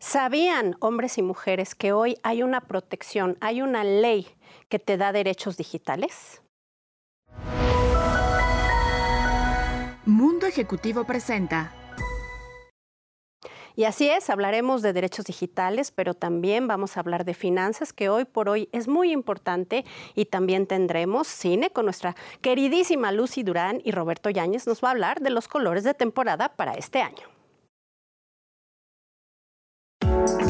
¿Sabían hombres y mujeres que hoy hay una protección, hay una ley que te da derechos digitales? Mundo Ejecutivo presenta. Y así es, hablaremos de derechos digitales, pero también vamos a hablar de finanzas, que hoy por hoy es muy importante, y también tendremos cine con nuestra queridísima Lucy Durán y Roberto Yáñez nos va a hablar de los colores de temporada para este año. Bye.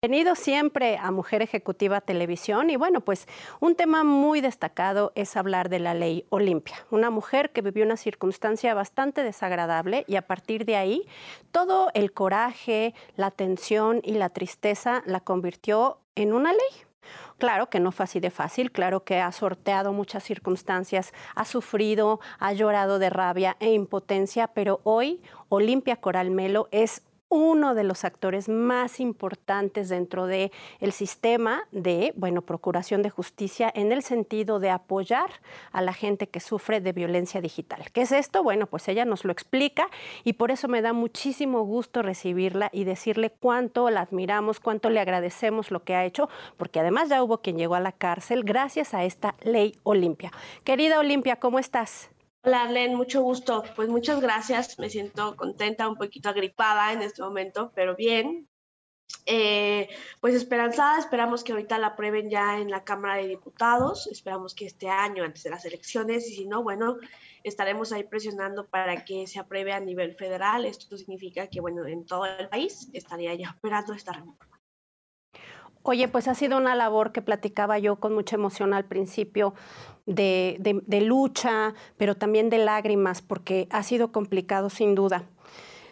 Bienvenido siempre a Mujer Ejecutiva Televisión y bueno, pues un tema muy destacado es hablar de la ley Olimpia, una mujer que vivió una circunstancia bastante desagradable y a partir de ahí todo el coraje, la tensión y la tristeza la convirtió en una ley. Claro que no fue así de fácil, claro que ha sorteado muchas circunstancias, ha sufrido, ha llorado de rabia e impotencia, pero hoy Olimpia Coral Melo es uno de los actores más importantes dentro del el sistema de, bueno, procuración de justicia en el sentido de apoyar a la gente que sufre de violencia digital. ¿Qué es esto? Bueno, pues ella nos lo explica y por eso me da muchísimo gusto recibirla y decirle cuánto la admiramos, cuánto le agradecemos lo que ha hecho, porque además ya hubo quien llegó a la cárcel gracias a esta ley Olimpia. Querida Olimpia, ¿cómo estás? Hola, Len, mucho gusto. Pues muchas gracias. Me siento contenta, un poquito agripada en este momento, pero bien. Eh, pues esperanzada, esperamos que ahorita la aprueben ya en la Cámara de Diputados, esperamos que este año, antes de las elecciones, y si no, bueno, estaremos ahí presionando para que se apruebe a nivel federal. Esto significa que, bueno, en todo el país estaría ya operando esta reforma. Oye, pues ha sido una labor que platicaba yo con mucha emoción al principio de, lucha, pero también de lágrimas, porque ha sido complicado sin duda.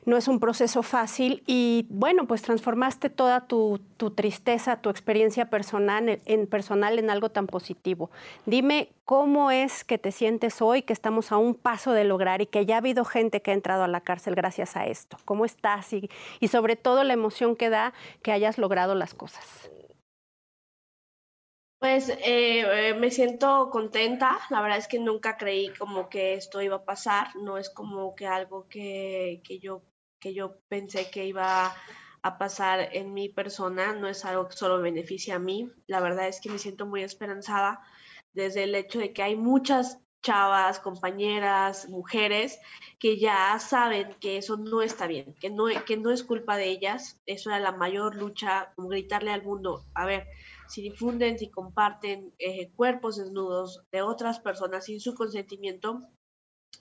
No es un proceso fácil y bueno, pues transformaste toda tu, tristeza, tu experiencia personal en, personal algo tan positivo. Dime cómo es que te sientes hoy, que estamos a un paso de lograr y que ya ha habido gente que ha entrado a la cárcel gracias a esto. ¿Cómo estás? Y, y sobre todo la emoción que da que hayas logrado las cosas. Pues eh, me siento contenta, la verdad es que nunca creí como que esto iba a pasar, no es como que algo que, que, yo, que yo pensé que iba a pasar en mi persona, no es algo que solo beneficia a mí, la verdad es que me siento muy esperanzada desde el hecho de que hay muchas chavas, compañeras, mujeres que ya saben que eso no está bien, que no, que no es culpa de ellas, eso era la mayor lucha, gritarle al mundo, a ver, si difunden, si comparten eh, cuerpos desnudos de otras personas sin su consentimiento,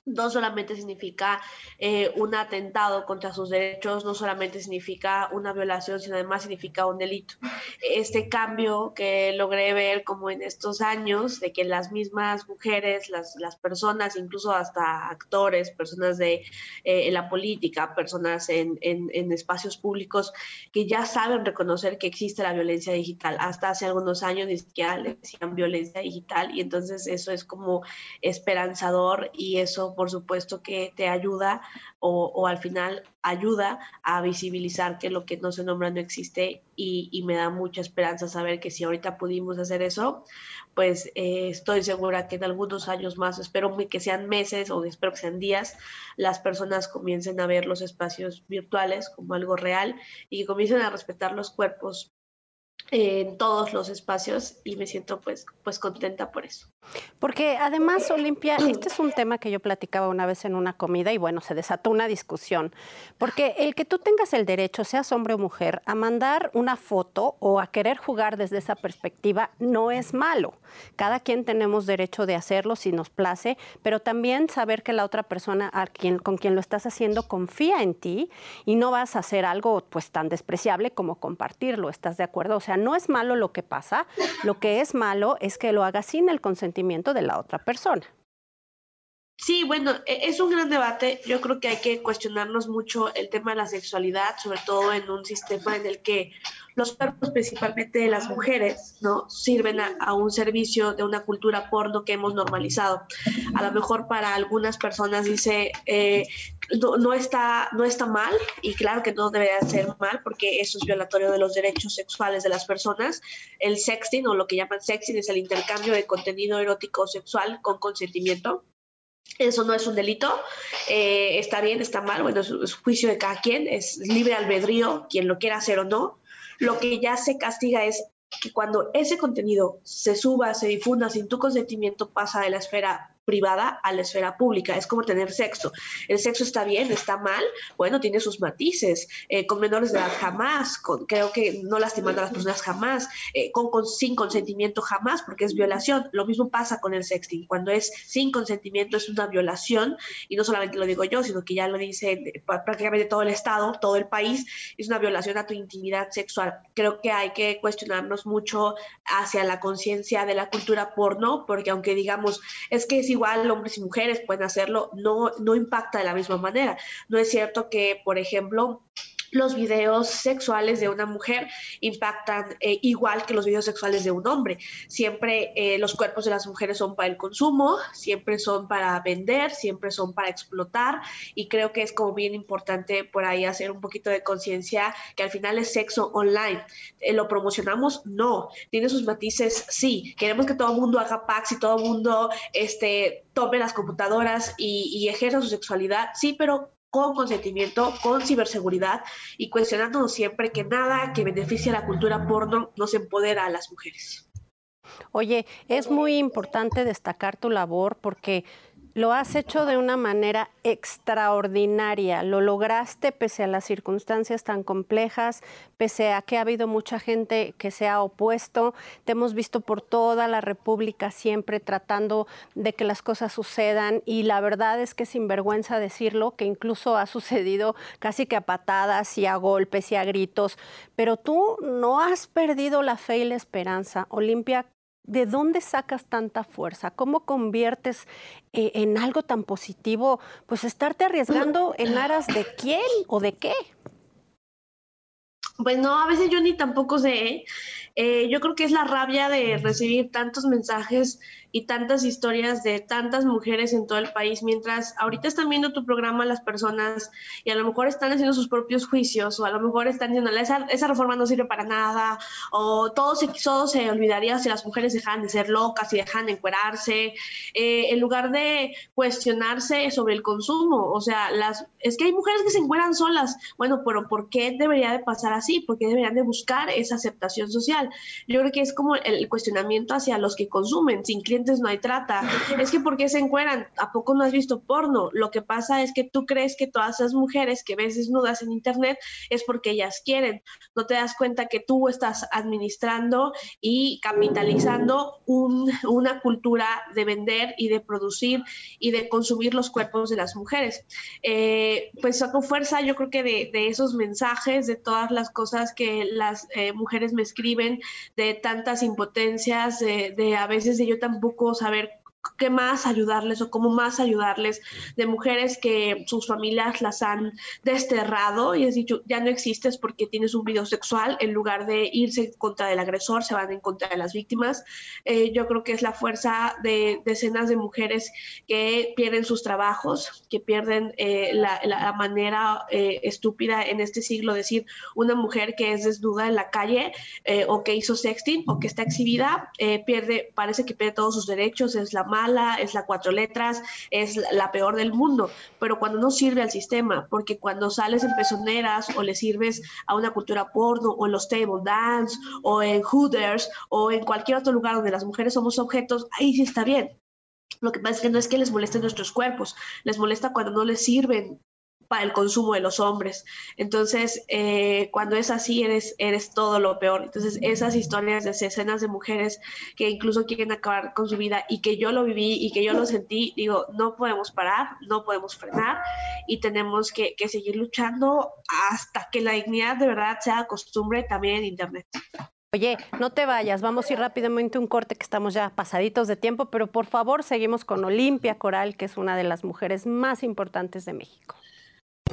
no solamente significa eh, un atentado contra sus derechos, no solamente significa una violación, sino además significa un delito. Este cambio que logré ver como en estos años, de que las mismas mujeres, las, las personas, incluso hasta actores, personas de eh, la política, personas en, en, en, espacios públicos, que ya saben reconocer que existe la violencia digital. Hasta hace algunos años ni siquiera le decían violencia digital y entonces eso es como esperanzador y eso por supuesto que te ayuda o, al final ayuda a visibilizar que lo que no se nombra no existe y, me da mucha esperanza saber que si ahorita pudimos hacer eso, pues eh, estoy segura que en algunos años más, espero que sean meses o espero que sean días, las personas comiencen a ver los espacios virtuales como algo real y comiencen a respetar los cuerpos en todos los espacios y me siento pues, pues contenta por eso. Porque además, Olimpia, este es un tema que yo platicaba una vez en una comida y bueno, se desató una discusión. Porque el que tú tengas el derecho, seas hombre o mujer, a mandar una foto o a querer jugar desde esa perspectiva no es malo. Cada quien tenemos derecho de hacerlo si nos place, pero también saber que la otra persona a quien, con quien lo estás haciendo confía en ti y no vas a hacer algo pues tan despreciable como compartirlo. ¿Estás de acuerdo? O sea, no es malo lo que pasa, lo que es malo es que lo haga sin el consentimiento de la otra persona. Sí, bueno, e, es un gran debate. Yo creo que hay que cuestionarnos mucho el tema de la sexualidad, sobre todo en un sistema en el que los cuerpos, principalmente de las mujeres, ¿no? Sirven a, un servicio de una cultura porno que hemos normalizado. A lo mejor para algunas personas dice, eh, no, está, no está mal, y claro que no debería ser mal, porque eso es violatorio de los derechos sexuales de las personas. El sexting, o lo que llaman sexting, es el intercambio de contenido erótico sexual con consentimiento. Eso no es un delito, eh, está bien, está mal, bueno, es, juicio de cada quien, es libre albedrío, quien lo quiera hacer o no. Lo que ya se castiga es que cuando ese contenido se suba, se difunda sin tu consentimiento, pasa de la esfera privada a la esfera pública. Es como tener sexo. El sexo está bien, está mal, bueno, tiene sus matices. Eh, con menores de edad jamás, con, creo que no lastimando a las personas jamás, eh, con, sin consentimiento jamás, porque es violación. Lo mismo pasa con el sexting. Cuando es sin consentimiento es una violación, y no solamente lo digo yo, sino que ya lo dice eh, prácticamente todo el Estado, todo el país, es una violación a tu intimidad sexual. Creo que hay que cuestionarnos mucho hacia la conciencia de la cultura porno, porque aunque digamos, es que si igual hombres y mujeres pueden hacerlo, no, no impacta de la misma manera. No es cierto que, por ejemplo, los videos sexuales de una mujer impactan eh, igual que los videos sexuales de un hombre. Siempre eh, los cuerpos de las mujeres son para el consumo, siempre son para vender, siempre son para explotar y creo que es como bien importante por ahí hacer un poquito de conciencia que al final es sexo online. Eh, ¿Lo promocionamos? No. ¿Tiene sus matices? Sí. Queremos que todo el mundo haga packs y todo el mundo este, tome las computadoras y, y ejerza su sexualidad. Sí, pero con consentimiento, con ciberseguridad y cuestionándonos siempre que nada que beneficie a la cultura porno nos empodera a las mujeres. Oye, es muy importante destacar tu labor porque lo has hecho de una manera extraordinaria. Lo lograste pese a las circunstancias tan complejas, pese a que ha habido mucha gente que se ha opuesto. Te hemos visto por toda la República siempre tratando de que las cosas sucedan y la verdad es que sin vergüenza decirlo, que incluso ha sucedido casi que a patadas y a golpes y a gritos. Pero tú no has perdido la fe y la esperanza. Olimpia, ¿De dónde sacas tanta fuerza? ¿Cómo conviertes eh, en algo tan positivo? Pues estarte arriesgando en aras de quién o de qué. Pues no, a veces yo ni tampoco sé. Eh, yo creo que es la rabia de recibir tantos mensajes y tantas historias de tantas mujeres en todo el país, mientras ahorita están viendo tu programa las personas y a lo mejor están haciendo sus propios juicios o a lo mejor están diciendo, esa, esa reforma no sirve para nada o todo se, todo se olvidaría si las mujeres dejan de ser locas y dejan de encuerarse, eh, en lugar de cuestionarse sobre el consumo. O sea, las, es que hay mujeres que se encueran solas. Bueno, pero ¿por qué debería de pasar así? ¿Por qué deberían de buscar esa aceptación social? Yo creo que es como el cuestionamiento hacia los que consumen, sin clientes no hay trata. Es que ¿por qué se encueran? ¿A poco no has visto porno? Lo que pasa es que tú crees que todas esas mujeres que ves desnudas en internet es porque ellas quieren. No te das cuenta que tú estás administrando y capitalizando una cultura de vender y de producir y de consumir los cuerpos de las mujeres. Eh, pues saco fuerza yo creo que de, esos mensajes, de todas las cosas que las eh, mujeres me escriben, de tantas impotencias, de, de a veces de yo tampoco saber qué más ayudarles o cómo más ayudarles de mujeres que sus familias las han desterrado y has dicho, ya no existes porque tienes un video sexual, en lugar de irse contra el agresor, se van en contra de las víctimas. Eh, yo creo que es la fuerza de decenas de mujeres que pierden sus trabajos, que pierden eh, la, manera eh, estúpida en este siglo decir una mujer que es desnuda en la calle o que hizo sexting o que está exhibida, pierde, parece que pierde todos sus derechos, es la mala, es la cuatro letras, es la peor del mundo, pero cuando no sirve al sistema, porque cuando sales en pezoneras o le sirves a una cultura porno o en los table dance o en hooters o en cualquier otro lugar donde las mujeres somos objetos, ahí sí está bien. Lo que pasa es que no es que les molesten nuestros cuerpos, les molesta cuando no les sirven para el consumo de los hombres. Entonces, eh, cuando es así, eres, eres todo lo peor. Entonces, esas historias de escenas de mujeres que incluso quieren acabar con su vida y que yo lo viví y que yo lo sentí, digo, no podemos parar, no podemos frenar y tenemos que, que seguir luchando hasta que la dignidad de verdad sea costumbre también en Internet. Oye, no te vayas, vamos a ir rápidamente un corte que estamos ya pasaditos de tiempo, pero por favor seguimos con Olimpia Coral, que es una de las mujeres más importantes de México.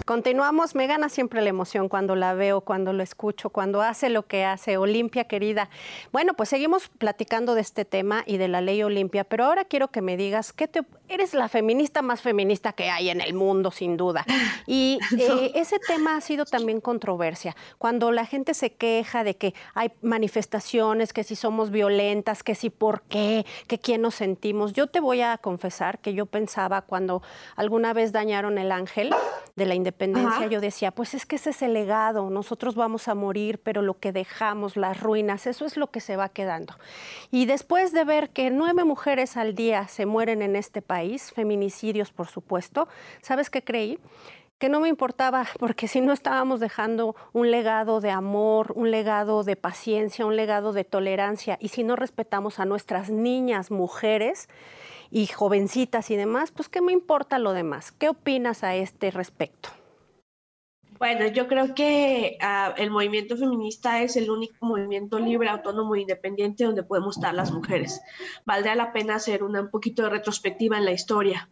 Continuamos, me gana siempre la emoción cuando la veo, cuando lo escucho, cuando hace lo que hace Olimpia, querida. Bueno, pues seguimos platicando de este tema y de la ley Olimpia, pero ahora quiero que me digas que eres la feminista más feminista que hay en el mundo, sin duda. Y eh, ese tema ha sido también controversia. Cuando la gente se queja de que hay manifestaciones, que si somos violentas, que si por qué, que quién nos sentimos. Yo te voy a confesar que yo pensaba cuando alguna vez dañaron el ángel de la independencia, yo decía, pues es que ese es el legado, nosotros vamos a morir, pero lo que dejamos, las ruinas, eso es lo que se va quedando. Y después de ver que nueve mujeres al día se mueren en este país, feminicidios por supuesto, ¿sabes qué creí? que no me importaba, porque si no estábamos dejando un legado de amor, un legado de paciencia, un legado de tolerancia, y si no respetamos a nuestras niñas, mujeres, y jovencitas y demás, pues ¿qué me importa lo demás? ¿Qué opinas a este respecto? Bueno, yo creo que ah, el movimiento feminista es el único movimiento libre, autónomo e independiente donde podemos estar las mujeres. Valdría la pena hacer una, un poquito de retrospectiva en la historia.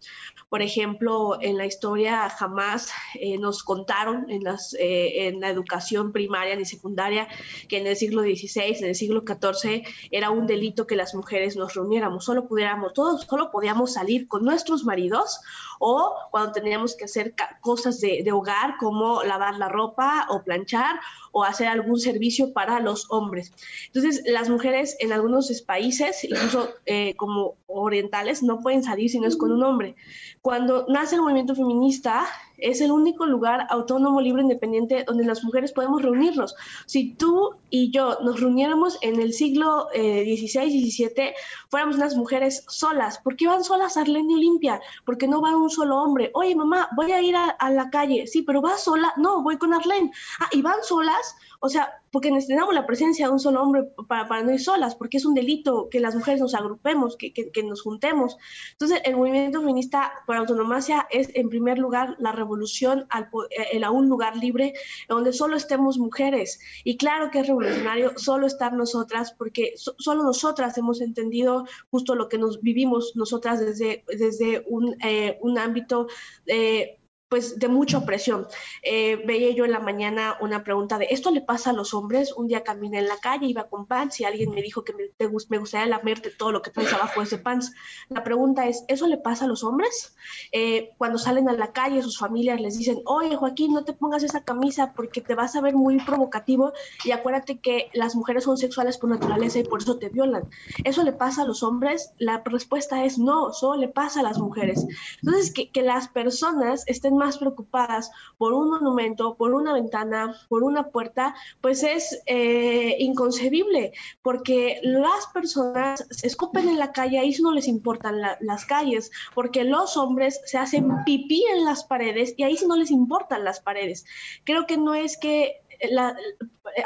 Por ejemplo, en la historia jamás eh, nos contaron en, las, eh, en la educación primaria ni secundaria que en el siglo XVI, en el siglo XIV, era un delito que las mujeres nos reuniéramos. Solo pudiéramos, todos, solo podíamos salir con nuestros maridos o cuando teníamos que hacer cosas de, de hogar como lavar la ropa o planchar o hacer algún servicio para los hombres. Entonces, las mujeres en algunos países, incluso eh, como orientales, no pueden salir si no es con un hombre. Cuando nace el movimiento feminista, es el único lugar autónomo, libre, independiente donde las mujeres podemos reunirnos. Si tú y yo nos reuniéramos en el siglo XVI, eh, XVII, fuéramos unas mujeres solas. ¿Por qué van solas Arlene y Olimpia? Porque no va un solo hombre. Oye, mamá, voy a ir a, a la calle. Sí, pero va sola. No, voy con Arlene. Ah, y van solas o sea, porque necesitamos la presencia de un solo hombre para, para no ir solas, porque es un delito que las mujeres nos agrupemos, que, que, nos juntemos. Entonces, el movimiento feminista por autonomacia es, en primer lugar, la revolución al, eh, a un lugar libre donde solo estemos mujeres. Y claro que es revolucionario solo estar nosotras, porque solo nosotras hemos entendido justo lo que nos vivimos nosotras desde, desde un, eh, un ámbito eh, pues de mucha opresión. Eh, veía yo en la mañana una pregunta de, ¿esto le pasa a los hombres? Un día caminé en la calle, iba con pants y alguien me dijo que me, me gustaría lamerte todo lo que traes abajo de ese pants. La pregunta es, ¿eso le pasa a los hombres? Eh, cuando salen a la calle, sus familias les dicen, oye Joaquín, no te pongas esa camisa porque te vas a ver muy provocativo y acuérdate que las mujeres son sexuales por naturaleza y por eso te violan. ¿Eso le pasa a los hombres? La respuesta es no, solo le pasa a las mujeres. Entonces, que, que las personas estén más preocupadas por un monumento, por una ventana, por una puerta, pues es eh, inconcebible, porque las personas se escupen en la calle, ahí no les importan las calles, porque los hombres se hacen pipí en las paredes y ahí sí no les importan las paredes. Creo que no es que la,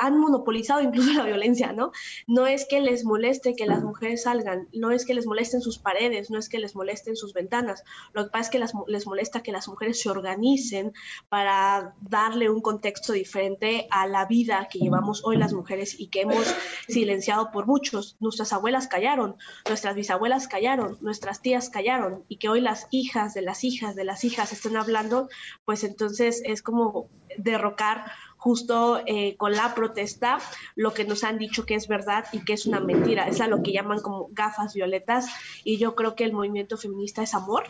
han monopolizado incluso la violencia, ¿no? No es que les moleste que las mujeres salgan, no es que les molesten sus paredes, no es que les molesten sus ventanas. Lo que pasa es que les molesta que las mujeres se organicen para darle un contexto diferente a la vida que llevamos hoy las mujeres y que hemos silenciado por muchos. Nuestras abuelas callaron, nuestras bisabuelas callaron, nuestras tías callaron y que hoy las hijas de las hijas de las hijas estén hablando, pues entonces es como derrocar justo eh, con la protesta lo que nos han dicho que es verdad y que es una mentira. Es a lo que llaman como gafas violetas y yo creo que el movimiento feminista es amor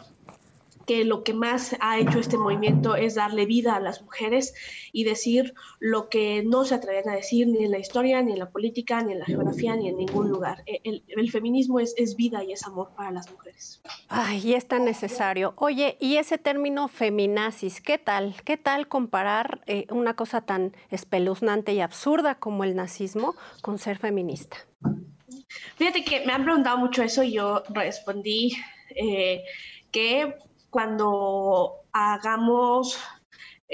que lo que más ha hecho este movimiento es darle vida a las mujeres y decir lo que no se atreven a decir ni en la historia, ni en la política, ni en la geografía, ni en ningún lugar. E, el, feminismo es, es, vida y es amor para las mujeres. Ay, y es tan necesario. Oye, y ese término feminazis, ¿qué tal? ¿Qué tal comparar eh, una cosa tan espeluznante y absurda como el nazismo con ser feminista? Fíjate que me han preguntado mucho eso y yo respondí eh, que cuando hagamos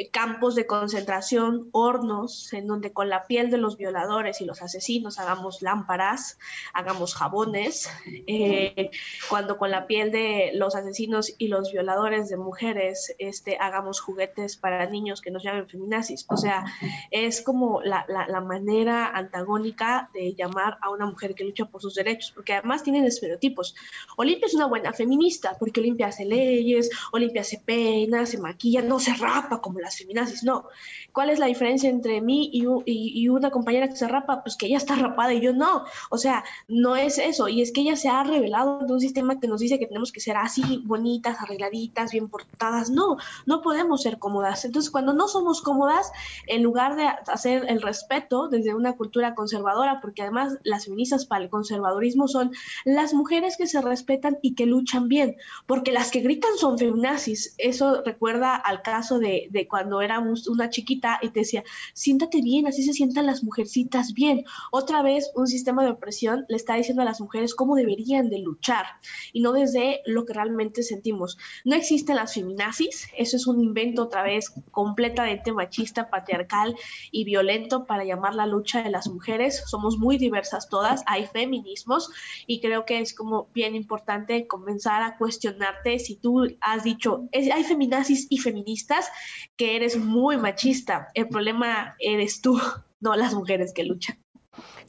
campos de concentración, hornos, en donde con la piel de los violadores y los asesinos hagamos lámparas, hagamos jabones, eh, cuando con la piel de los asesinos y los violadores de mujeres este, hagamos juguetes para niños que nos llamen feminazis. O sea, es como la, la manera antagónica de llamar a una mujer que lucha por sus derechos, porque además tienen estereotipos. Olimpia es una buena feminista, porque Olimpia hace leyes, Olimpia se peina, se maquilla, no se rapa como las feminazis, no. ¿Cuál es la diferencia entre mí y, una compañera que se rapa? Pues que ella está rapada y yo no. O sea, no es eso. Y es que ella se ha revelado de un sistema que nos dice que tenemos que ser así, bonitas, arregladitas, bien portadas. No, no podemos ser cómodas. Entonces, cuando no somos cómodas, en lugar de hacer el respeto desde una cultura conservadora, porque además las feministas para el conservadurismo son las mujeres que se respetan y que luchan bien, porque las que gritan son feminazis. Eso recuerda al caso de, de cuando éramos una chiquita y te decía, siéntate bien, así se sientan las mujercitas bien. Otra vez un sistema de opresión le está diciendo a las mujeres cómo deberían de luchar y no desde lo que realmente sentimos. No existen las feminazis, eso es un invento otra vez completamente machista, patriarcal y violento para llamar la lucha de las mujeres. Somos muy diversas todas, hay feminismos y creo que es como bien importante comenzar a cuestionarte si tú has dicho, hay feminazis y feministas, que eres muy machista. El problema eres tú, no las mujeres que luchan.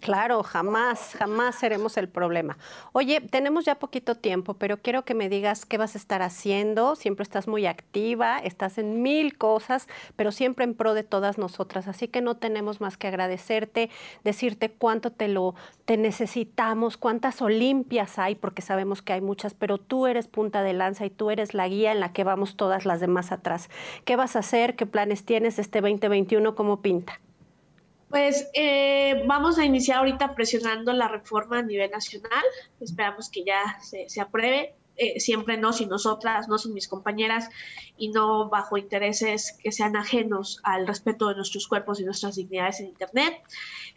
Claro, jamás, jamás seremos el problema. Oye, tenemos ya poquito tiempo, pero quiero que me digas qué vas a estar haciendo. Siempre estás muy activa, estás en mil cosas, pero siempre en pro de todas nosotras. Así que no tenemos más que agradecerte, decirte cuánto te lo te necesitamos, cuántas olimpias hay, porque sabemos que hay muchas, pero tú eres punta de lanza y tú eres la guía en la que vamos todas las demás atrás. ¿Qué vas a hacer? ¿Qué planes tienes este 2021? ¿Cómo pinta? Pues eh, vamos a iniciar ahorita presionando la reforma a nivel nacional. Esperamos que ya se, se apruebe. Eh, siempre no sin nosotras, no sin mis compañeras y no bajo intereses que sean ajenos al respeto de nuestros cuerpos y nuestras dignidades en Internet.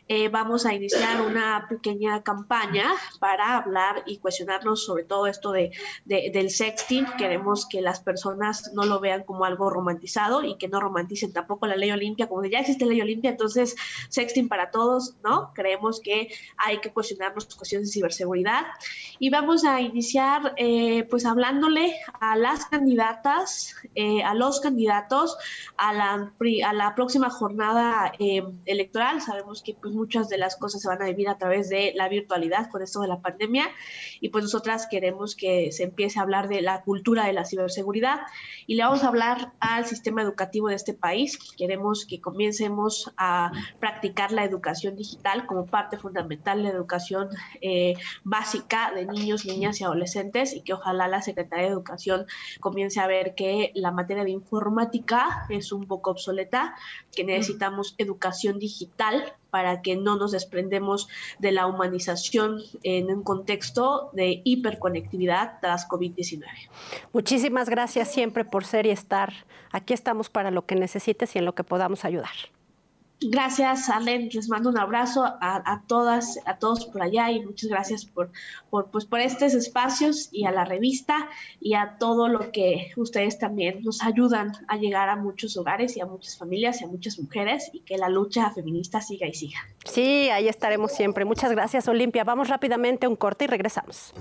Eh, vamos a iniciar una pequeña campaña para hablar y cuestionarnos sobre todo esto de, del sexting. Queremos que las personas no lo vean como algo romantizado y que no romanticen tampoco la ley Olimpia, como de ya existe ley Olimpia, entonces sexting para todos, ¿no? Creemos que hay que cuestionarnos cuestiones de ciberseguridad. Y vamos a iniciar eh, pues hablándole a las candidatas, eh, a los candidatos a la, a la próxima jornada electoral. Sabemos que pues, muchas de las cosas se van a vivir a través de la virtualidad con esto de la pandemia y pues nosotras queremos que se empiece a hablar de la cultura de la ciberseguridad y le vamos a hablar al sistema educativo de este país. Queremos que comencemos a practicar la educación digital como parte fundamental de la educación eh, básica de niños, niñas y adolescentes y que ojalá la Secretaría de Educación comience a ver que la materia de informática es un poco obsoleta, que necesitamos educación digital para que no nos desprendemos de la humanización en un contexto de hiperconectividad tras COVID-19. Muchísimas gracias siempre por ser y estar. Aquí estamos para lo que necesites y en lo que podamos ayudar. Gracias, Alen. Les mando un abrazo a, todas, a todos por allá y muchas gracias por, por, pues, por estos espacios y a la revista y a todo lo que ustedes también nos ayudan a llegar a muchos hogares y a muchas familias y a muchas mujeres y que la lucha feminista siga y siga. Sí, ahí estaremos siempre. Muchas gracias, Olimpia. Vamos rápidamente a un corte y regresamos.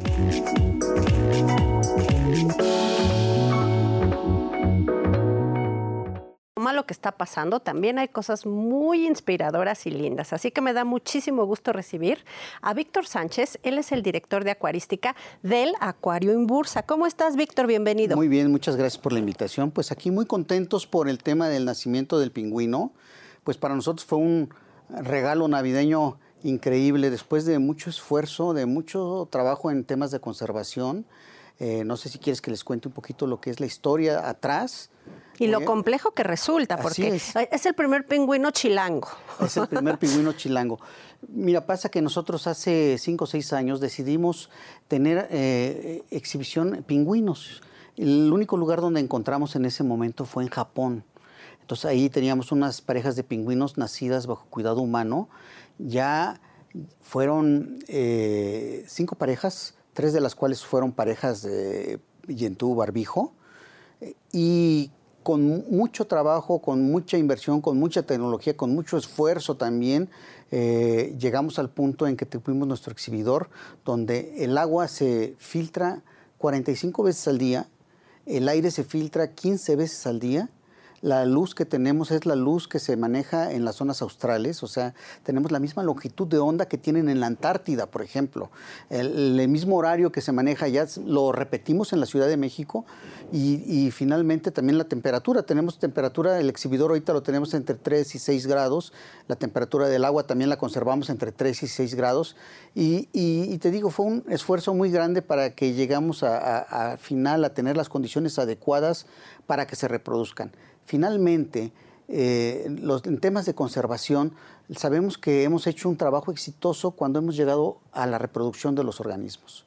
Lo que está pasando, también hay cosas muy inspiradoras y lindas. Así que me da muchísimo gusto recibir a Víctor Sánchez. Él es el director de acuarística del Acuario en Bursa. ¿Cómo estás, Víctor? Bienvenido. Muy bien, muchas gracias por la invitación. Pues aquí muy contentos por el tema del nacimiento del pingüino. Pues para nosotros fue un regalo navideño increíble después de mucho esfuerzo, de mucho trabajo en temas de conservación. Eh, no sé si quieres que les cuente un poquito lo que es la historia atrás. Y lo complejo que resulta, porque es. el primer pingüino chilango. Es el primer pingüino chilango. Mira, pasa que nosotros hace cinco o seis años decidimos tener eh, exhibición pingüinos. El único lugar donde encontramos en ese momento fue en Japón. Entonces ahí teníamos unas parejas de pingüinos nacidas bajo cuidado humano. Ya fueron eh, cinco parejas, tres de las cuales fueron parejas de Yentú Barbijo. Y con mucho trabajo, con mucha inversión, con mucha tecnología, con mucho esfuerzo también, eh, llegamos al punto en que tuvimos nuestro exhibidor, donde el agua se filtra 45 veces al día, el aire se filtra 15 veces al día la luz que tenemos es la luz que se maneja en las zonas australes, o sea, tenemos la misma longitud de onda que tienen en la Antártida, por ejemplo. El, mismo horario que se maneja ya lo repetimos en la Ciudad de México y, finalmente también la temperatura. Tenemos temperatura, el exhibidor ahorita lo tenemos entre 3 y 6 grados, la temperatura del agua también la conservamos entre 3 y 6 grados y, te digo, fue un esfuerzo muy grande para que llegamos a, a final a tener las condiciones adecuadas para que se reproduzcan. Finalmente, eh, en temas de conservación, sabemos que hemos hecho un trabajo exitoso cuando hemos llegado a la reproducción de los organismos.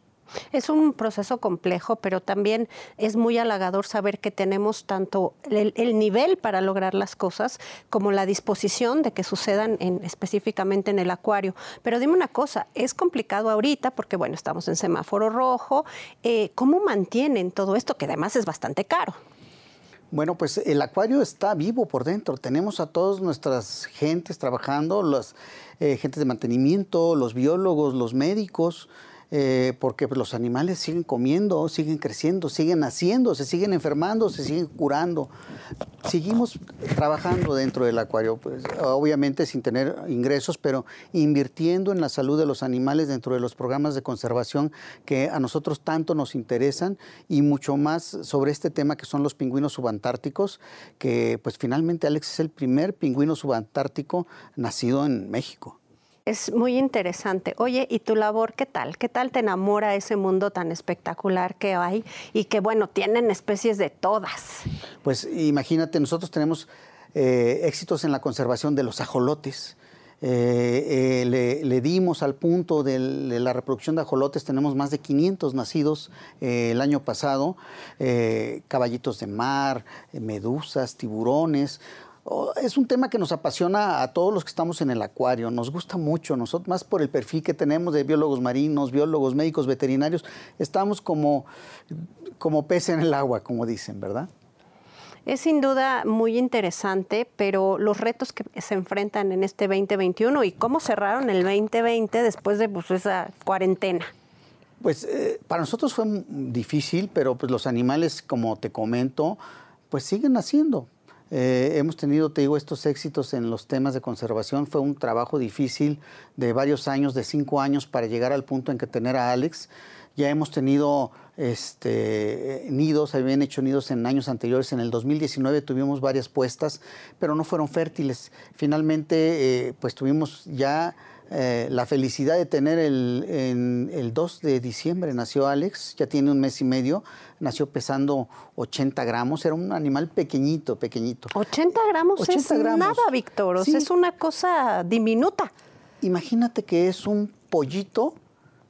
Es un proceso complejo, pero también es muy halagador saber que tenemos tanto el, nivel para lograr las cosas como la disposición de que sucedan específicamente en el acuario. Pero dime una cosa, es complicado ahorita porque, bueno, estamos en semáforo rojo. Eh, ¿Cómo mantienen todo esto, que además es bastante caro? Bueno, pues el acuario está vivo por dentro. Tenemos a todas nuestras gentes trabajando, las eh, gentes de mantenimiento, los biólogos, los médicos, eh, porque pues, los animales siguen comiendo, siguen creciendo, siguen naciendo, se siguen enfermando, se siguen curando. Seguimos trabajando dentro del acuario, pues, obviamente sin tener ingresos, pero invirtiendo en la salud de los animales dentro de los programas de conservación que a nosotros tanto nos interesan y mucho más sobre este tema que son los pingüinos subantárticos, que pues finalmente Alex es el primer pingüino subantártico nacido en México. Es muy interesante. Oye, ¿y tu labor qué tal? ¿Qué tal te enamora ese mundo tan espectacular que hay y que, bueno, tienen especies de todas? Pues imagínate, nosotros tenemos eh, éxitos en la conservación de los ajolotes. Eh, eh, le, dimos al punto de, la reproducción de ajolotes, tenemos más de 500 nacidos el año pasado, caballitos de mar, medusas, tiburones. Oh, es un tema que nos apasiona a todos los que estamos en el acuario, nos gusta mucho, nosotros más por el perfil que tenemos de biólogos marinos, biólogos médicos, veterinarios, estamos como, como pez en el agua, como dicen, ¿verdad? Es sin duda muy interesante, pero los retos que se enfrentan en este 2021 y cómo cerraron el 2020 después de pues, esa cuarentena. Pues eh, para nosotros fue difícil, pero pues los animales, como te comento, pues siguen naciendo. Eh, hemos tenido, te digo, estos éxitos en los temas de conservación. Fue un trabajo difícil de varios años, de cinco años, para llegar al punto en que tener a Alex. Ya hemos tenido este, nidos, habían hecho nidos en años anteriores. En el 2019 tuvimos varias puestas, pero no fueron fértiles. Finalmente, eh, pues tuvimos ya eh, la felicidad de tener el, en, el 2 de diciembre nació Alex, ya tiene un mes y medio, nació pesando 80 gramos, era un animal pequeñito, pequeñito. 80 gramos es nada, Víctor, es una cosa diminuta. Imagínate que es un pollito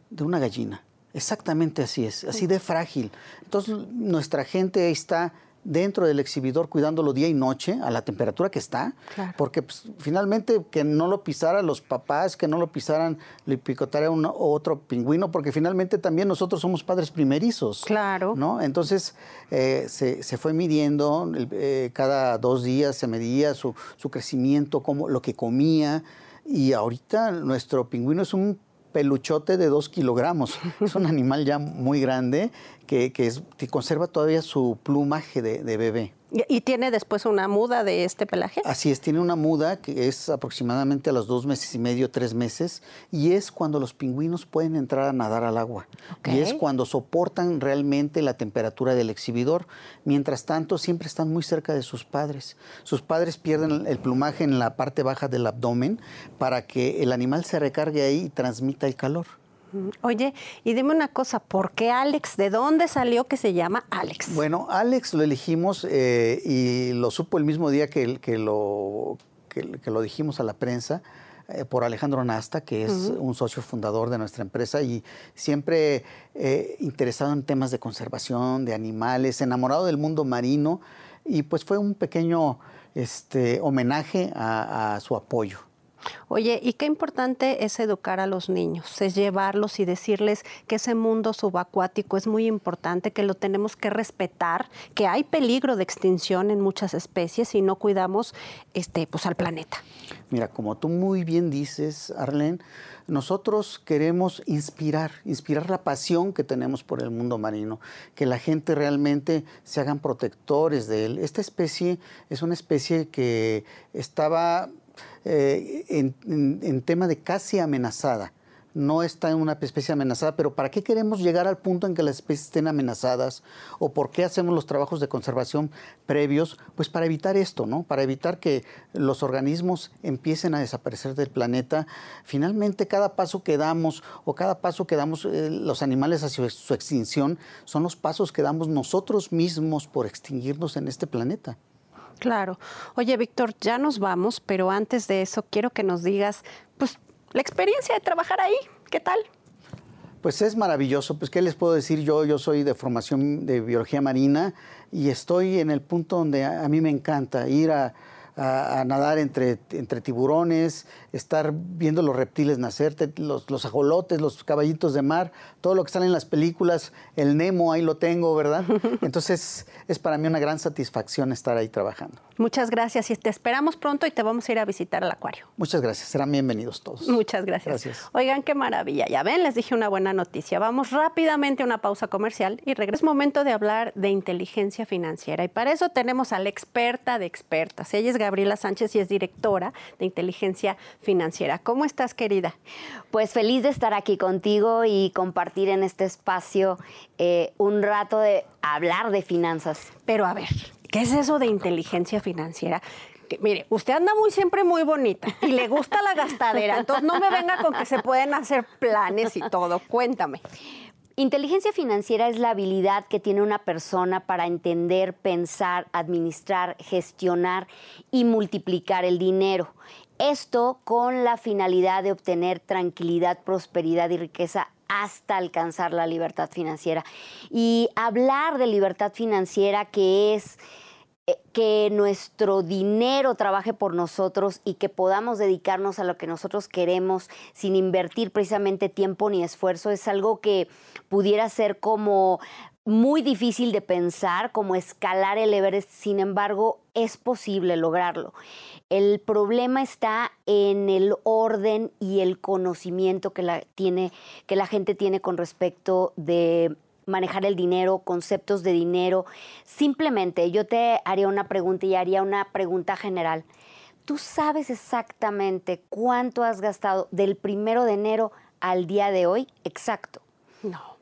de una gallina, exactamente así es, así de frágil. Entonces nuestra gente está dentro del exhibidor cuidándolo día y noche a la temperatura que está, porque pues, finalmente que no lo pisaran los papás, que no lo pisaran, le picotara un otro pingüino, porque finalmente también nosotros somos padres primerizos. Claro. ¿no? Entonces eh, se, fue midiendo, eh, cada dos días se medía su, su crecimiento, cómo, lo que comía, y ahorita nuestro pingüino es un peluchote de dos kilogramos. Es un animal ya muy grande que, que, conserva todavía su plumaje de bebé. ¿Y tiene después una muda de este pelaje? Así es, tiene una muda que es aproximadamente a los dos meses y medio, tres meses, y es cuando los pingüinos pueden entrar a nadar al agua. Y es cuando soportan realmente la temperatura del exhibidor. Mientras tanto, siempre están muy cerca de sus padres. Sus padres pierden el plumaje en la parte baja del abdomen para que el animal se recargue ahí y transmita el calor. Oye, y dime una cosa, ¿por qué Alex? ¿De dónde salió que se llama Alex? Bueno, Alex lo elegimos eh, y lo supo el mismo día que, que, lo, que, lo dijimos a la prensa eh, por Alejandro Nasta, que es un socio fundador de nuestra empresa y siempre eh, interesado en temas de conservación, de animales, enamorado del mundo marino y pues fue un pequeño este, homenaje a su apoyo. Oye, y qué importante es educar a los niños, es llevarlos y decirles que ese mundo subacuático es muy importante, que lo tenemos que respetar, que hay peligro de extinción en muchas especies si no cuidamos este, pues, al planeta. Mira, como tú muy bien dices, Arlene, nosotros queremos inspirar, inspirar la pasión que tenemos por el mundo marino, que la gente realmente se hagan protectores de él. Esta especie es una especie que estaba eh, en, tema de casi amenazada no está en una especie amenazada, pero ¿para qué queremos llegar al punto en que las especies estén amenazadas? ¿O por qué hacemos los trabajos de conservación previos? Pues para evitar esto, ¿no? Para evitar que los organismos empiecen a desaparecer del planeta. Finalmente, cada paso que damos o cada paso que damos eh, los animales hacia su extinción son los pasos que damos nosotros mismos por extinguirnos en este planeta. Claro. Oye, Víctor, ya nos vamos, pero antes de eso quiero que nos digas, pues, la experiencia de trabajar ahí. ¿Qué tal? Pues es maravilloso. Pues, ¿qué les puedo decir yo? Yo soy de formación de biología marina y estoy en el punto donde a mí me encanta ir a, a, nadar entre, entre tiburones, estar viendo los reptiles nacer, los, los ajolotes, los caballitos de mar, todo lo que sale en las películas, el Nemo, ahí lo tengo, ¿verdad? Entonces es para mí una gran satisfacción estar ahí trabajando. Muchas gracias y te esperamos pronto y te vamos a ir a visitar al acuario. Muchas gracias, serán bienvenidos todos. Muchas gracias. gracias. Oigan, qué maravilla. Ya ven, les dije una buena noticia. Vamos rápidamente a una pausa comercial y regreso. Es momento de hablar de inteligencia financiera y para eso tenemos a la experta de expertas. Ella es Gabriela Sánchez y es directora de inteligencia financiera. ¿Cómo estás, querida? Pues feliz de estar aquí contigo y compartir en este espacio eh, un rato de hablar de finanzas. Pero a ver, ¿qué es eso de inteligencia financiera? mire, usted anda muy siempre muy bonita y le gusta la gastadera, entonces no me venga con que se pueden hacer planes y todo. Cuéntame. Inteligencia financiera es la habilidad que tiene una persona para entender, pensar, administrar, gestionar y multiplicar el dinero. Esto con la finalidad de obtener tranquilidad, prosperidad y riqueza hasta alcanzar la libertad financiera. Y hablar de libertad financiera que es que nuestro dinero trabaje por nosotros y que podamos dedicarnos a lo que nosotros queremos sin invertir precisamente tiempo ni esfuerzo es algo que pudiera ser como muy difícil de pensar, como escalar el Everest, sin embargo, es posible lograrlo. El problema está en el orden y el conocimiento que la, tiene, que la gente tiene con respecto de manejar el dinero, conceptos de dinero. Simplemente yo te haría una pregunta y haría una pregunta general. ¿Tú sabes exactamente cuánto has gastado del primero de enero al día de hoy? Exacto. No.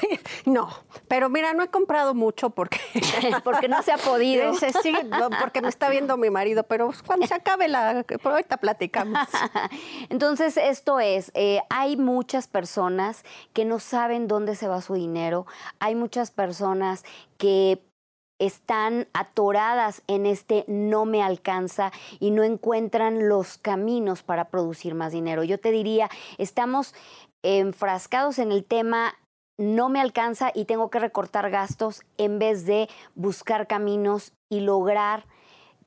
No, pero mira, no he comprado mucho porque, porque no se ha podido. Sí, porque me está viendo mi marido, pero cuando se acabe la... ahorita platicamos. Entonces, esto es, eh, hay muchas personas que no saben dónde se va su dinero, hay muchas personas que están atoradas en este no me alcanza y no encuentran los caminos para producir más dinero. Yo te diría, estamos enfrascados en el tema no me alcanza y tengo que recortar gastos en vez de buscar caminos y lograr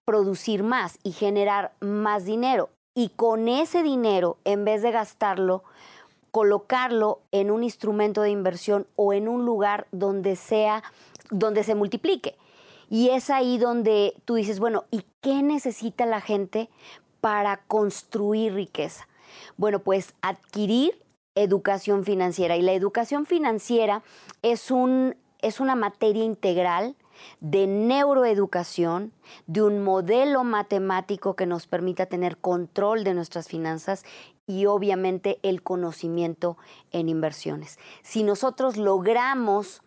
producir más y generar más dinero. Y con ese dinero, en vez de gastarlo, colocarlo en un instrumento de inversión o en un lugar donde sea, donde se multiplique. Y es ahí donde tú dices, bueno, ¿y qué necesita la gente para construir riqueza? Bueno, pues adquirir educación financiera. Y la educación financiera es, un, es una materia integral de neuroeducación, de un modelo matemático que nos permita tener control de nuestras finanzas y obviamente el conocimiento en inversiones. Si nosotros logramos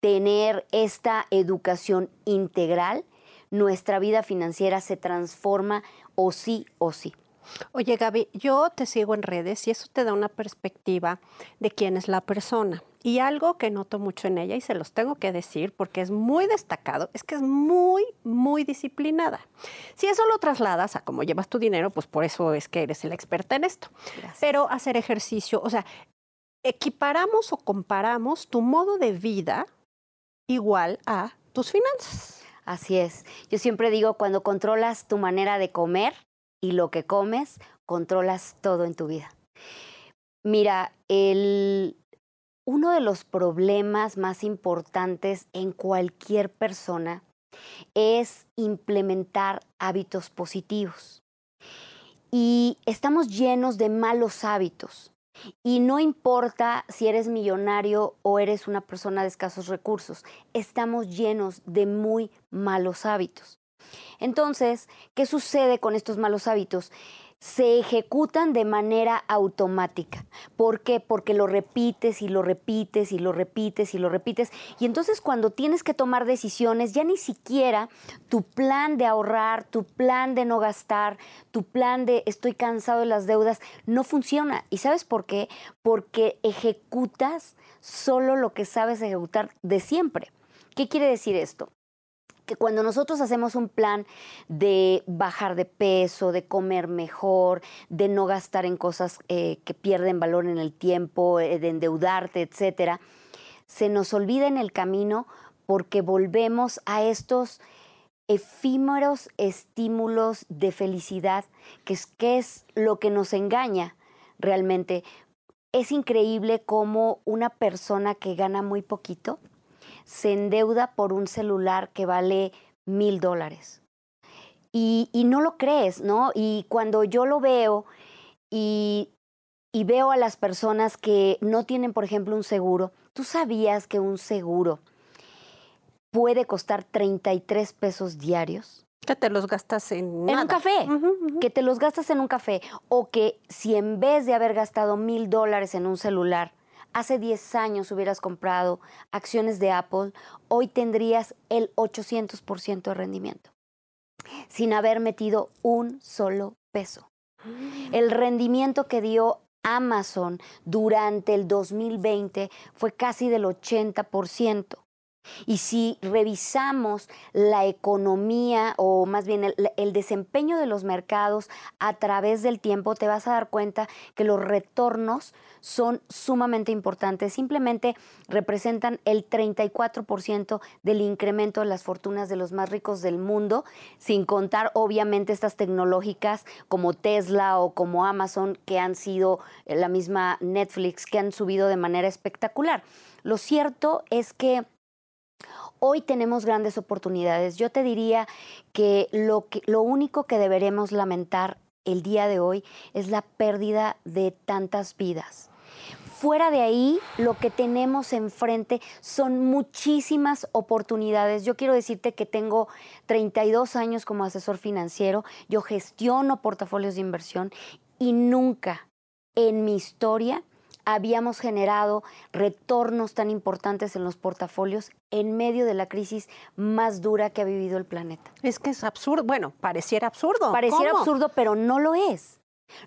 tener esta educación integral, nuestra vida financiera se transforma o sí o sí. Oye, Gaby, yo te sigo en redes y eso te da una perspectiva de quién es la persona. Y algo que noto mucho en ella, y se los tengo que decir porque es muy destacado, es que es muy, muy disciplinada. Si eso lo trasladas a cómo llevas tu dinero, pues por eso es que eres la experta en esto. Pero hacer ejercicio, o sea, equiparamos o comparamos tu modo de vida igual a tus finanzas. Así es. Yo siempre digo, cuando controlas tu manera de comer, y lo que comes, controlas todo en tu vida. Mira, uno de los problemas más importantes en cualquier persona es implementar hábitos positivos. Y estamos llenos de malos hábitos. Y no importa si eres millonario o eres una persona de escasos recursos, estamos llenos de muy malos hábitos. Entonces, ¿qué sucede con estos malos hábitos? se ejecutan de manera automática. ¿Por qué? Porque lo repites y lo repites y lo repites y lo repites. Y entonces cuando tienes que tomar decisiones, ya ni siquiera tu plan de ahorrar, tu plan de no gastar, tu plan de estoy cansado de las deudas, no funciona. ¿Y sabes por qué? Porque ejecutas solo lo que sabes ejecutar de siempre. ¿Qué quiere decir esto? Que cuando nosotros hacemos un plan de bajar de peso, de comer mejor, de no gastar en cosas eh, que pierden valor en el tiempo, eh, de endeudarte, etcétera, se nos olvida en el camino porque volvemos a estos efímeros estímulos de felicidad, que es, que es lo que nos engaña realmente. Es increíble cómo una persona que gana muy poquito, se endeuda por un celular que vale mil dólares. Y, no lo crees, ¿no? Y cuando yo lo veo y, y veo a las personas que no tienen, por ejemplo, un seguro, ¿tú sabías que un seguro puede costar 33 pesos diarios? Que te los gastas en, en un café. Que te los gastas en un café. O que si en vez de haber gastado mil dólares en un celular, hace 10 años hubieras comprado acciones de Apple, hoy tendrías el 800% de rendimiento, sin haber metido un solo peso. El rendimiento que dio Amazon durante el 2020 fue casi del 80%. Y si revisamos la economía o más bien el, desempeño de los mercados a través del tiempo, te vas a dar cuenta que los retornos son sumamente importantes. Simplemente representan el 34% del incremento de las fortunas de los más ricos del mundo, sin contar obviamente estas tecnológicas como Tesla o como Amazon, que han sido la misma Netflix, que han subido de manera espectacular. Lo cierto es que Hoy tenemos grandes oportunidades. Yo te diría que lo, que, lo único que deberemos lamentar el día de hoy es la pérdida de tantas vidas. Fuera de ahí, lo que tenemos enfrente son muchísimas oportunidades. Yo quiero decirte que tengo 32 años como asesor financiero, yo gestiono portafolios de inversión y nunca en mi historia habíamos generado retornos tan importantes en los portafolios en medio de la crisis más dura que ha vivido el planeta. Es que es absurdo, bueno, pareciera absurdo. Pareciera absurdo, pero no lo es.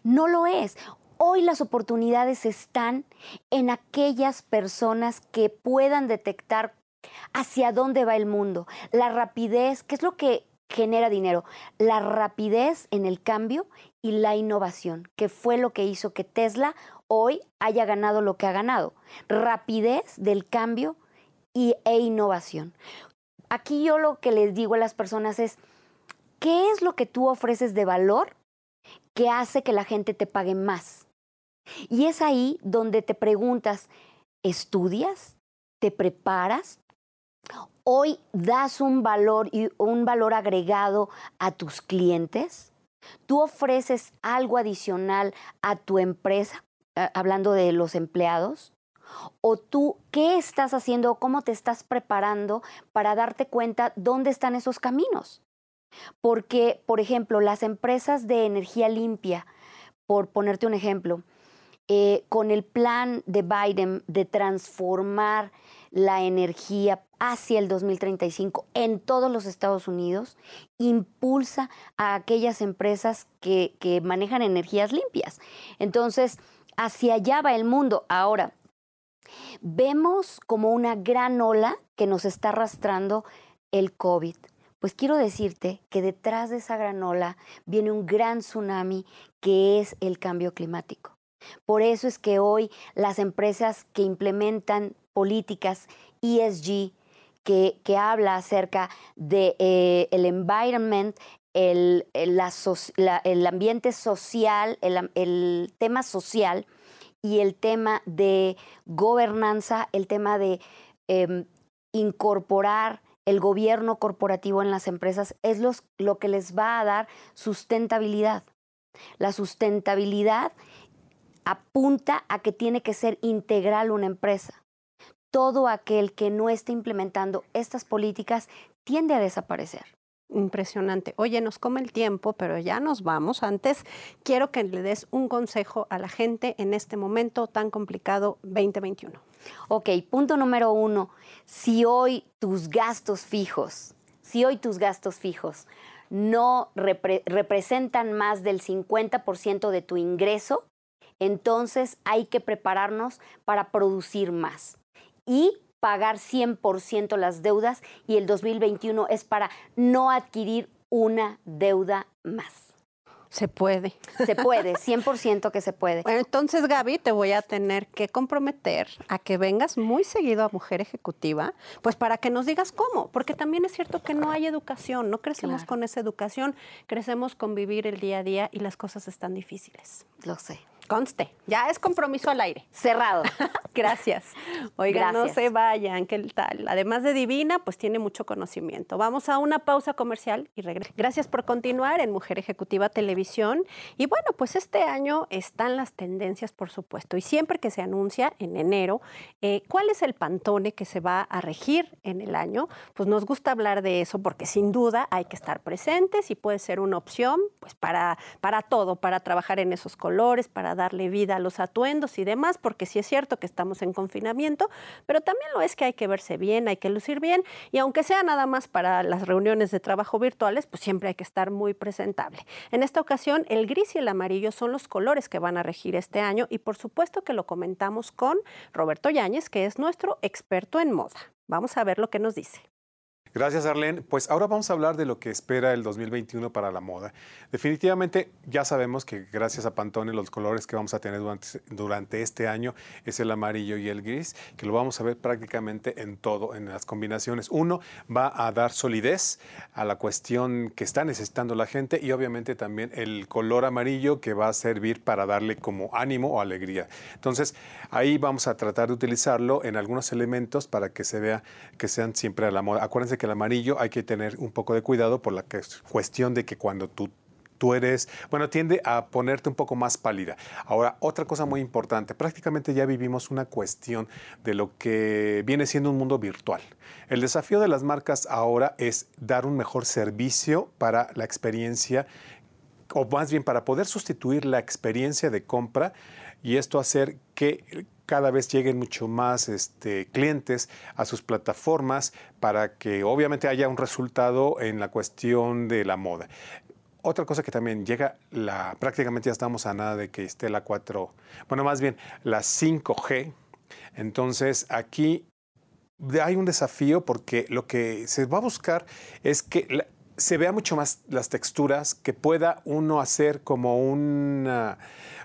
No lo es. Hoy las oportunidades están en aquellas personas que puedan detectar hacia dónde va el mundo, la rapidez, ¿qué es lo que genera dinero? La rapidez en el cambio y la innovación, que fue lo que hizo que Tesla hoy haya ganado lo que ha ganado. Rapidez del cambio e innovación. Aquí yo lo que les digo a las personas es, ¿qué es lo que tú ofreces de valor que hace que la gente te pague más? Y es ahí donde te preguntas, ¿estudias? ¿Te preparas? Hoy das un valor y un valor agregado a tus clientes. Tú ofreces algo adicional a tu empresa hablando de los empleados? ¿O tú qué estás haciendo cómo te estás preparando para darte cuenta dónde están esos caminos? Porque, por ejemplo, las empresas de energía limpia, por ponerte un ejemplo, eh, con el plan de Biden de transformar la energía hacia el 2035 en todos los Estados Unidos, impulsa a aquellas empresas que manejan energías limpias. Entonces, hacia allá va el mundo. Ahora, vemos como una gran ola que nos está arrastrando el COVID. Pues quiero decirte que detrás de esa gran ola viene un gran tsunami que es el cambio climático. Por eso es que hoy las empresas que implementan políticas ESG, que, que habla acerca del de, eh, el environment el, el, ambiente social, el, tema social y el tema de gobernanza, el tema de em, incorporar el gobierno corporativo en las empresas, es lo que les va a dar sustentabilidad. La sustentabilidad apunta a que tiene que ser integral una empresa. Todo aquel que no esté implementando estas políticas tiende a desaparecer. Impresionante. Oye, nos come el tiempo, pero ya nos vamos. Antes, quiero que le des un consejo a la gente en este momento tan complicado 2021. Ok, punto número uno. Si hoy tus gastos fijos, si hoy tus gastos fijos no representan más del 50% de tu ingreso, entonces hay que prepararnos para producir más. Y pagar 100% las deudas y el 2021 es para no adquirir una deuda más. Se puede. Se puede, 100% que se puede. Bueno, entonces Gaby, te voy a tener que comprometer a que vengas muy seguido a Mujer Ejecutiva, pues para que nos digas cómo, porque también es cierto que no hay educación, no crecemos con esa educación, crecemos con vivir el día a día y las cosas están difíciles. Lo sé. Conste, ya es compromiso al aire. Cerrado. Gracias. Oigan, no se vayan, ¿qué tal? Además de divina, pues tiene mucho conocimiento. Vamos a una pausa comercial y regreso. Gracias por continuar en Mujer Ejecutiva Televisión. Y bueno, pues este año están las tendencias, por supuesto. Y siempre que se anuncia en enero eh, cuál es el pantone que se va a regir en el año, pues nos gusta hablar de eso porque sin duda hay que estar presentes y puede ser una opción pues para, para todo, para trabajar en esos colores, para darle vida a los atuendos y demás, porque sí es cierto que estamos en confinamiento, pero también lo es que hay que verse bien, hay que lucir bien, y aunque sea nada más para las reuniones de trabajo virtuales, pues siempre hay que estar muy presentable. En esta ocasión, el gris y el amarillo son los colores que van a regir este año y por supuesto que lo comentamos con Roberto Yáñez, que es nuestro experto en moda. Vamos a ver lo que nos dice. Gracias, Arlene. Pues ahora vamos a hablar de lo que espera el 2021 para la moda. Definitivamente ya sabemos que gracias a Pantone los colores que vamos a tener durante, durante, este año es el amarillo y el gris, que lo vamos a ver prácticamente en todo, en las combinaciones. Uno va a dar solidez a la cuestión que está necesitando la gente y obviamente también el color amarillo que va a servir para darle como ánimo o alegría. Entonces ahí vamos a tratar de utilizarlo en algunos elementos para que se vea que sean siempre a la moda. Acuérdense que el amarillo hay que tener un poco de cuidado por la cuestión de que cuando tú tú eres, bueno, tiende a ponerte un poco más pálida. Ahora, otra cosa muy importante, prácticamente ya vivimos una cuestión de lo que viene siendo un mundo virtual. El desafío de las marcas ahora es dar un mejor servicio para la experiencia, o más bien para poder sustituir la experiencia de compra y esto hacer que cada vez lleguen mucho más este, clientes a sus plataformas para que obviamente haya un resultado en la cuestión de la moda. Otra cosa que también llega, la, prácticamente ya estamos a nada de que esté la 4, bueno, más bien la 5G. Entonces aquí hay un desafío porque lo que se va a buscar es que se vea mucho más las texturas, que pueda uno hacer como una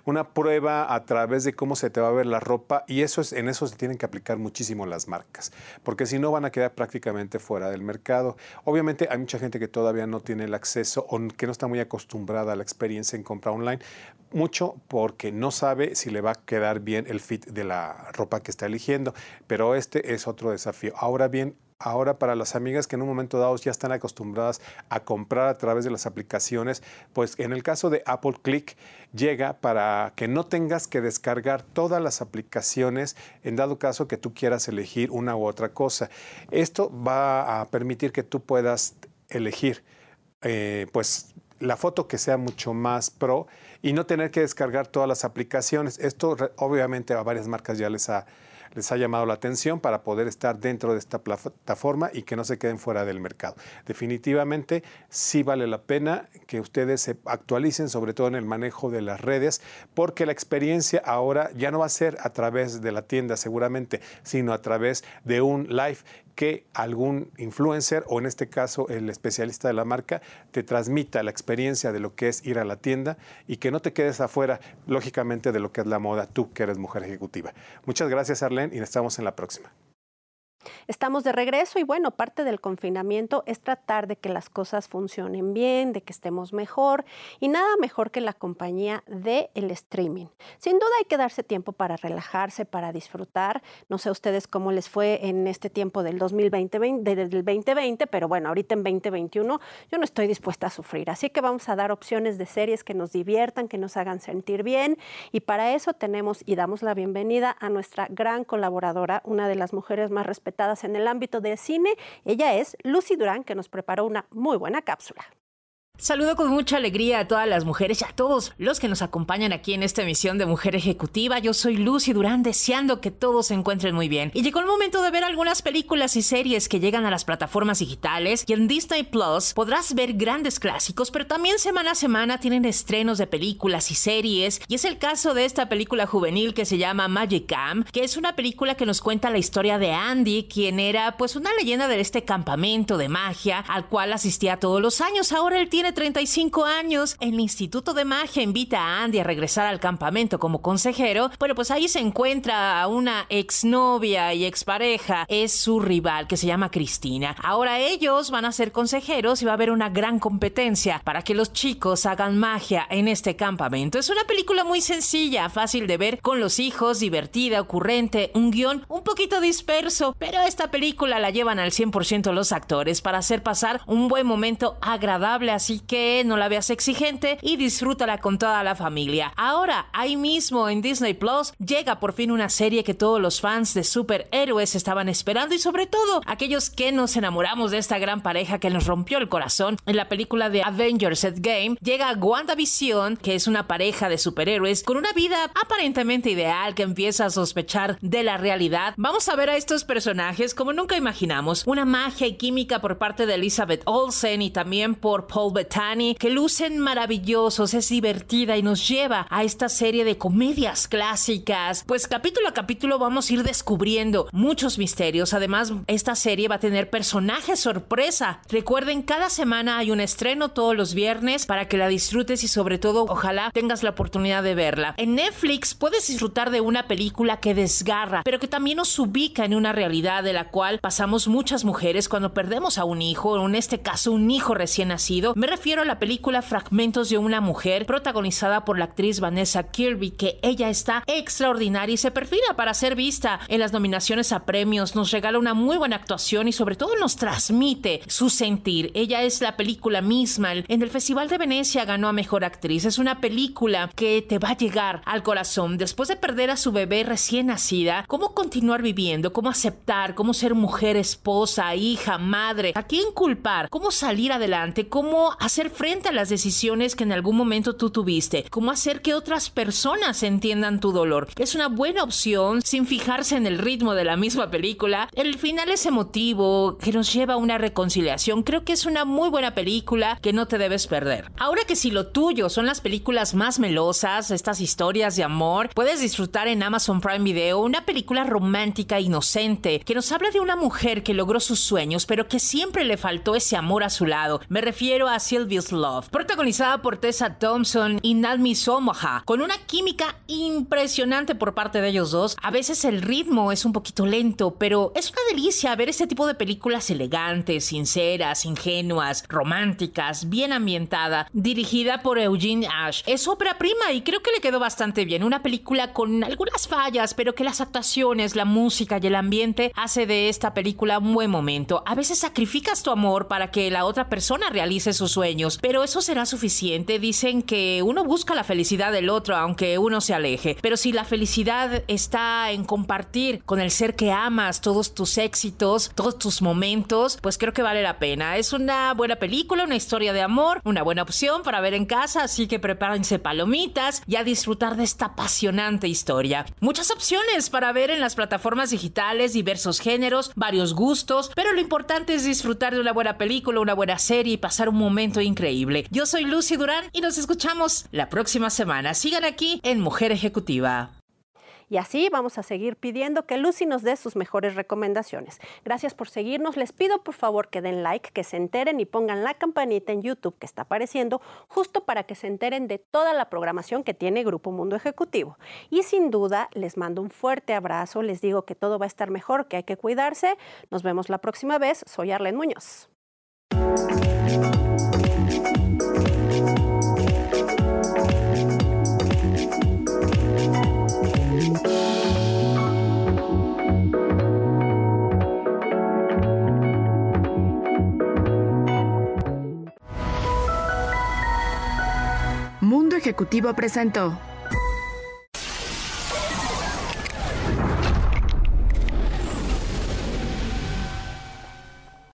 una prueba a través de cómo se te va a ver la ropa y eso es, en eso se tienen que aplicar muchísimo las marcas, porque si no van a quedar prácticamente fuera del mercado. Obviamente hay mucha gente que todavía no tiene el acceso o que no está muy acostumbrada a la experiencia en compra online, mucho porque no sabe si le va a quedar bien el fit de la ropa que está eligiendo, pero este es otro desafío. Ahora bien, ahora para las amigas que en un momento dado ya están acostumbradas a comprar a través de las aplicaciones, pues en el caso de Apple Click llega para que no tengas que descargar todas las aplicaciones en dado caso que tú quieras elegir una u otra cosa. Esto va a permitir que tú puedas elegir eh, pues la foto que sea mucho más pro y no tener que descargar todas las aplicaciones. Esto obviamente a varias marcas ya les ha les ha llamado la atención para poder estar dentro de esta plataforma y que no se queden fuera del mercado. Definitivamente sí vale la pena que ustedes se actualicen, sobre todo en el manejo de las redes, porque la experiencia ahora ya no va a ser a través de la tienda seguramente, sino a través de un live que algún influencer o en este caso el especialista de la marca te transmita la experiencia de lo que es ir a la tienda y que no te quedes afuera, lógicamente, de lo que es la moda, tú que eres mujer ejecutiva. Muchas gracias, Arlene, y estamos en la próxima. Estamos de regreso y bueno, parte del confinamiento es tratar de que las cosas funcionen bien, de que estemos mejor y nada mejor que la compañía del el streaming. Sin duda hay que darse tiempo para relajarse, para disfrutar. No sé ustedes cómo les fue en este tiempo del 2020, del 2020, pero bueno, ahorita en 2021 yo no estoy dispuesta a sufrir. Así que vamos a dar opciones de series que nos diviertan, que nos hagan sentir bien y para eso tenemos y damos la bienvenida a nuestra gran colaboradora, una de las mujeres más respetadas en el ámbito del cine. Ella es Lucy Durán, que nos preparó una muy buena cápsula. Saludo con mucha alegría a todas las mujeres y a todos los que nos acompañan aquí en esta emisión de Mujer Ejecutiva. Yo soy Lucy Durán, deseando que todos se encuentren muy bien. Y llegó el momento de ver algunas películas y series que llegan a las plataformas digitales y en Disney Plus podrás ver grandes clásicos, pero también semana a semana tienen estrenos de películas y series. Y es el caso de esta película juvenil que se llama Magic Camp, que es una película que nos cuenta la historia de Andy, quien era pues una leyenda de este campamento de magia al cual asistía todos los años. Ahora él tiene tiene 35 años. El Instituto de Magia invita a Andy a regresar al campamento como consejero. Bueno, pues ahí se encuentra a una exnovia y expareja. Es su rival que se llama Cristina. Ahora ellos van a ser consejeros y va a haber una gran competencia para que los chicos hagan magia en este campamento. Es una película muy sencilla, fácil de ver con los hijos, divertida, ocurrente, un guion un poquito disperso, pero esta película la llevan al 100% los actores para hacer pasar un buen momento agradable así que no la veas exigente y disfrútala con toda la familia. Ahora, ahí mismo en Disney Plus, llega por fin una serie que todos los fans de superhéroes estaban esperando y sobre todo aquellos que nos enamoramos de esta gran pareja que nos rompió el corazón en la película de Avengers Endgame, llega WandaVision, que es una pareja de superhéroes con una vida aparentemente ideal que empieza a sospechar de la realidad. Vamos a ver a estos personajes como nunca imaginamos, una magia y química por parte de Elizabeth Olsen y también por Paul Que lucen maravillosos, es divertida y nos lleva a esta serie de comedias clásicas. Pues capítulo a capítulo vamos a ir descubriendo muchos misterios. Además, esta serie va a tener personajes sorpresa. Recuerden, cada semana hay un estreno todos los viernes para que la disfrutes y sobre todo, ojalá tengas la oportunidad de verla. En Netflix puedes disfrutar de una película que desgarra, pero que también nos ubica en una realidad de la cual pasamos muchas mujeres cuando perdemos a un hijo, en este caso un hijo recién nacido. Me refiero a la película Fragmentos de una mujer, protagonizada por la actriz Vanessa Kirby, que ella está extraordinaria y se perfila para ser vista en las nominaciones a premios, nos regala una muy buena actuación y sobre todo nos transmite su sentir. Ella es la película misma. En el Festival de Venecia ganó a Mejor Actriz. Es una película que te va a llegar al corazón. Después de perder a su bebé recién nacida, cómo continuar viviendo, cómo aceptar, cómo ser mujer, esposa, hija, madre, a quién culpar, cómo salir adelante, cómo hacer frente a las decisiones que en algún momento tú tuviste, cómo hacer que otras personas entiendan tu dolor. Es una buena opción sin fijarse en el ritmo de la misma película. El final es emotivo, que nos lleva a una reconciliación. Creo que es una muy buena película que no te debes perder. Ahora que si lo tuyo son las películas más melosas, estas historias de amor, puedes disfrutar en Amazon Prime Video una película romántica inocente que nos habla de una mujer que logró sus sueños, pero que siempre le faltó ese amor a su lado. Me refiero a Sylvia's Love, protagonizada por Tessa Thompson y Nalmi Somoha, con una química impresionante por parte de ellos dos. A veces el ritmo es un poquito lento, pero es una delicia ver este tipo de películas elegantes, sinceras, ingenuas, románticas, bien ambientada, dirigida por Eugene Ash. Es ópera prima y creo que le quedó bastante bien. Una película con algunas fallas, pero que las actuaciones, la música y el ambiente hace de esta película un buen momento. A veces sacrificas tu amor para que la otra persona realice sus pero eso será suficiente. Dicen que uno busca la felicidad del otro aunque uno se aleje, pero si la felicidad está en compartir con el ser que amas todos tus éxitos, todos tus momentos, pues creo que vale la pena. Es una buena película, una historia de amor, una buena opción para ver en casa, así que prepárense palomitas y a disfrutar de esta apasionante historia. Muchas opciones para ver en las plataformas digitales, diversos géneros, varios gustos, pero lo importante es disfrutar de una buena película, una buena serie y pasar un momento increíble. Yo soy Lucy Durán y nos escuchamos la próxima semana. Sigan aquí en Mujer Ejecutiva. Y así vamos a seguir pidiendo que Lucy nos dé sus mejores recomendaciones. Gracias por seguirnos. Les pido por favor que den like, que se enteren y pongan la campanita en YouTube que está apareciendo justo para que se enteren de toda la programación que tiene Grupo Mundo Ejecutivo. Y sin duda les mando un fuerte abrazo, les digo que todo va a estar mejor, que hay que cuidarse. Nos vemos la próxima vez. Soy Arlen Muñoz. Ejecutivo presentó